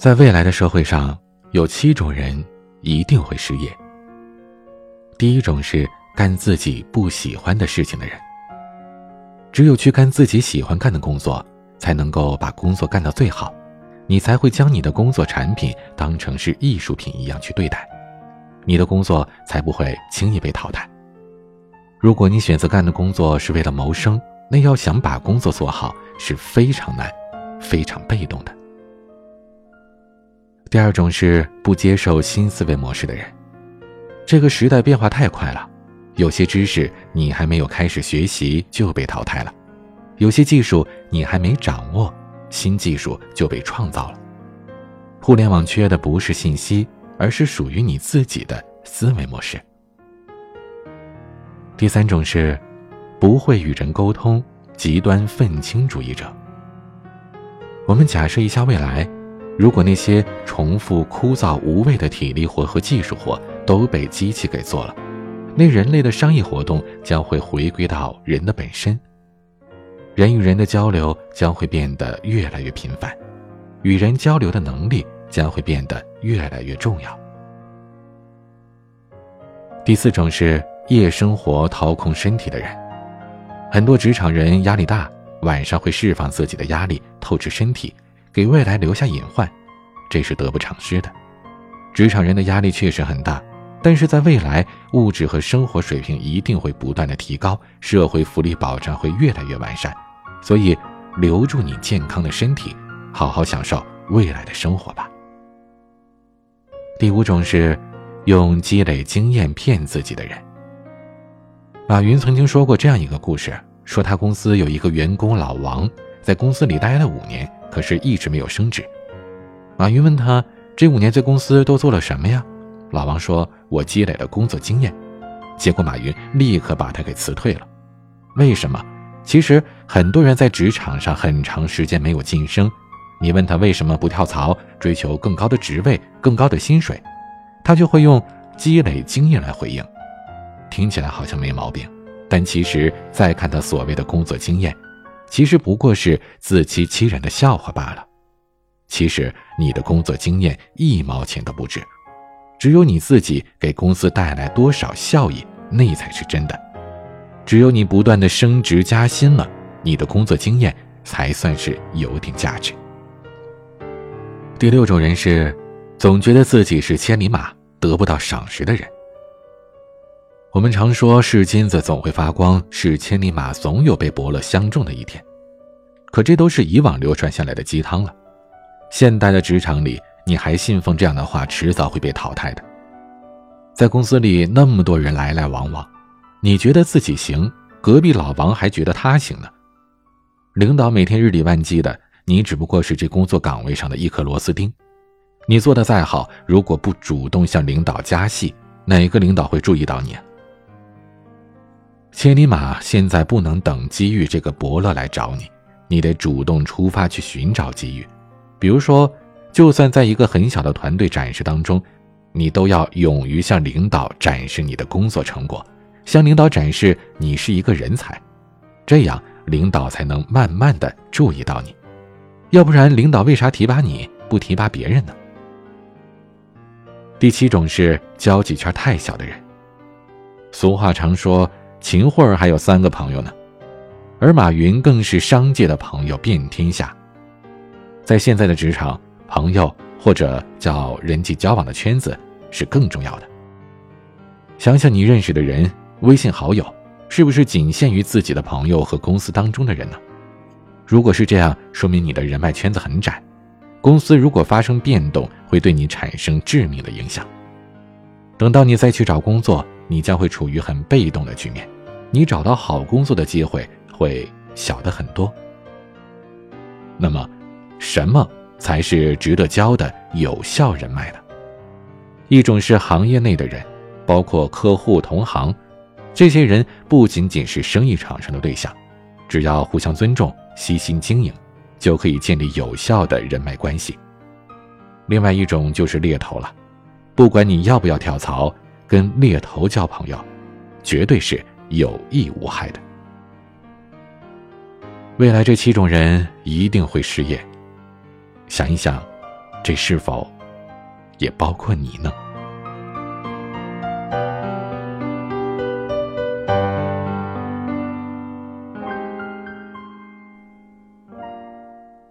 在未来的社会上，有七种人一定会失业。第一种是干自己不喜欢的事情的人。只有去干自己喜欢干的工作，才能够把工作干到最好，你才会将你的工作产品当成是艺术品一样去对待，你的工作才不会轻易被淘汰。如果你选择干的工作是为了谋生，那要想把工作做好是非常难、非常被动的。第二种是不接受新思维模式的人。这个时代变化太快了，有些知识你还没有开始学习就被淘汰了，有些技术你还没掌握，新技术就被创造了。互联网缺的不是信息，而是属于你自己的思维模式。第三种是不会与人沟通、极端愤青主义者。我们假设一下未来。如果那些重复、枯燥、无味的体力活和技术活都被机器给做了，那人类的商业活动将会回归到人的本身，人与人的交流将会变得越来越频繁，与人交流的能力将会变得越来越重要。第四种是夜生活掏空身体的人，很多职场人压力大，晚上会释放自己的压力，透支身体。给未来留下隐患，这是得不偿失的。职场人的压力确实很大，但是在未来，物质和生活水平一定会不断的提高，社会福利保障会越来越完善。所以，留住你健康的身体，好好享受未来的生活吧。第五种是用积累经验骗自己的人。马云曾经说过这样一个故事，说他公司有一个员工老王，在公司里待了五年。可是一直没有升职。马云问他：“这五年在公司都做了什么呀？”老王说：“我积累了工作经验。”结果马云立刻把他给辞退了。为什么？其实很多人在职场上很长时间没有晋升，你问他为什么不跳槽，追求更高的职位、更高的薪水，他就会用积累经验来回应。听起来好像没毛病，但其实再看他所谓的工作经验。其实不过是自欺欺人的笑话罢了。其实你的工作经验一毛钱都不值，只有你自己给公司带来多少效益，那才是真的。只有你不断的升职加薪了，你的工作经验才算是有点价值。第六种人是，总觉得自己是千里马，得不到赏识的人。我们常说是金子总会发光，是千里马总有被伯乐相中的一天。可这都是以往流传下来的鸡汤了。现代的职场里，你还信奉这样的话，迟早会被淘汰的。在公司里那么多人来来往往，你觉得自己行，隔壁老王还觉得他行呢。领导每天日理万机的，你只不过是这工作岗位上的一颗螺丝钉。你做的再好，如果不主动向领导加戏，哪个领导会注意到你？啊千里马现在不能等机遇这个伯乐来找你，你得主动出发去寻找机遇。比如说，就算在一个很小的团队展示当中，你都要勇于向领导展示你的工作成果，向领导展示你是一个人才，这样领导才能慢慢的注意到你。要不然，领导为啥提拔你不提拔别人呢？第七种是交际圈太小的人。俗话常说。秦桧还有三个朋友呢，而马云更是商界的朋友遍天下。在现在的职场，朋友或者叫人际交往的圈子是更重要的。想想你认识的人，微信好友是不是仅限于自己的朋友和公司当中的人呢？如果是这样，说明你的人脉圈子很窄。公司如果发生变动，会对你产生致命的影响。等到你再去找工作。你将会处于很被动的局面，你找到好工作的机会会小的很多。那么，什么才是值得交的有效人脉呢。一种是行业内的人，包括客户、同行，这些人不仅仅是生意场上的对象，只要互相尊重、悉心经营，就可以建立有效的人脉关系。另外一种就是猎头了，不管你要不要跳槽，跟猎头交朋友，绝对是有益无害的。未来这七种人一定会失业，想一想，这是否也包括你呢？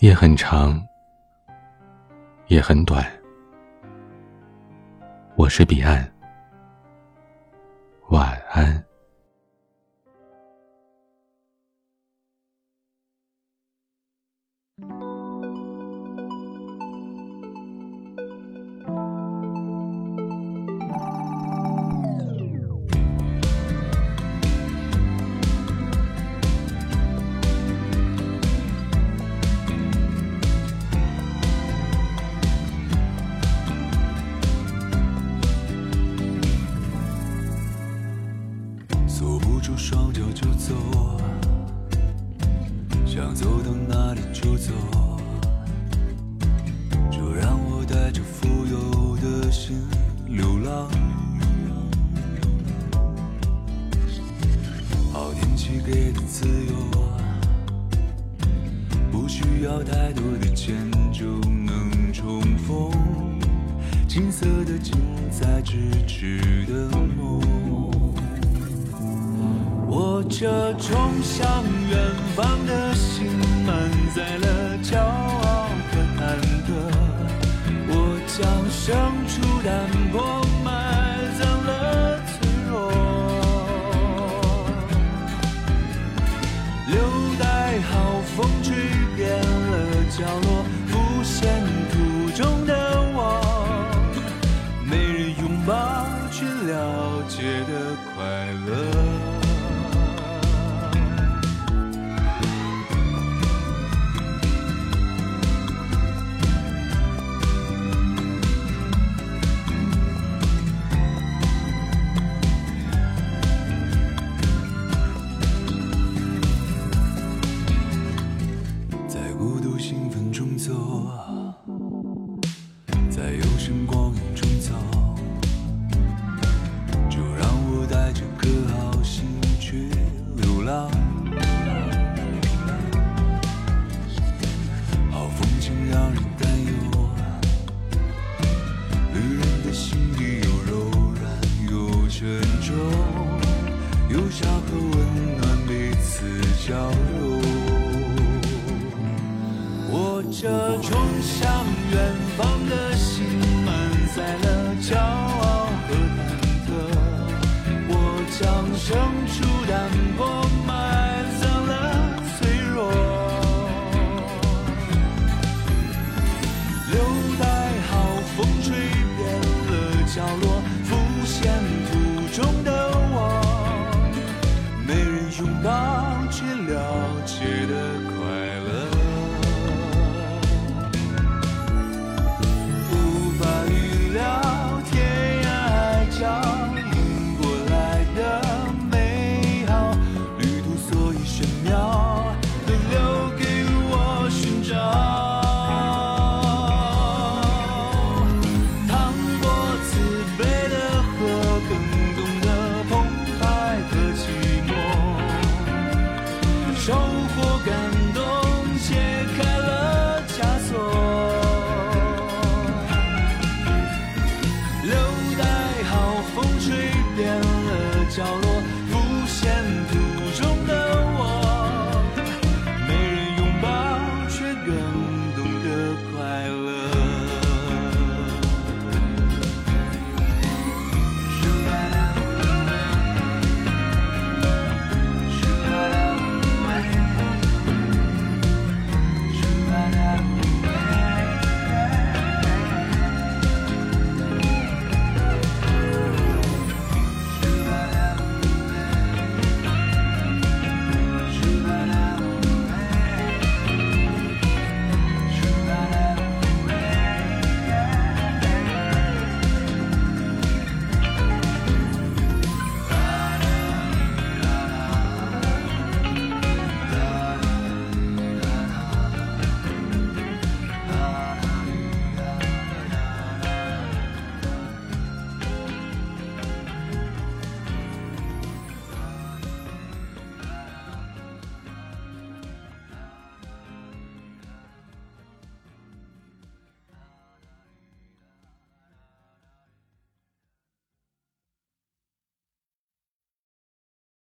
夜很长。也很短。我是彼岸，晚安。给的自由，不需要太多的钱就能重逢，金色的近在咫尺的梦。我这冲向远方的心满人拥抱去了解的快乐。拥抱，却了解的。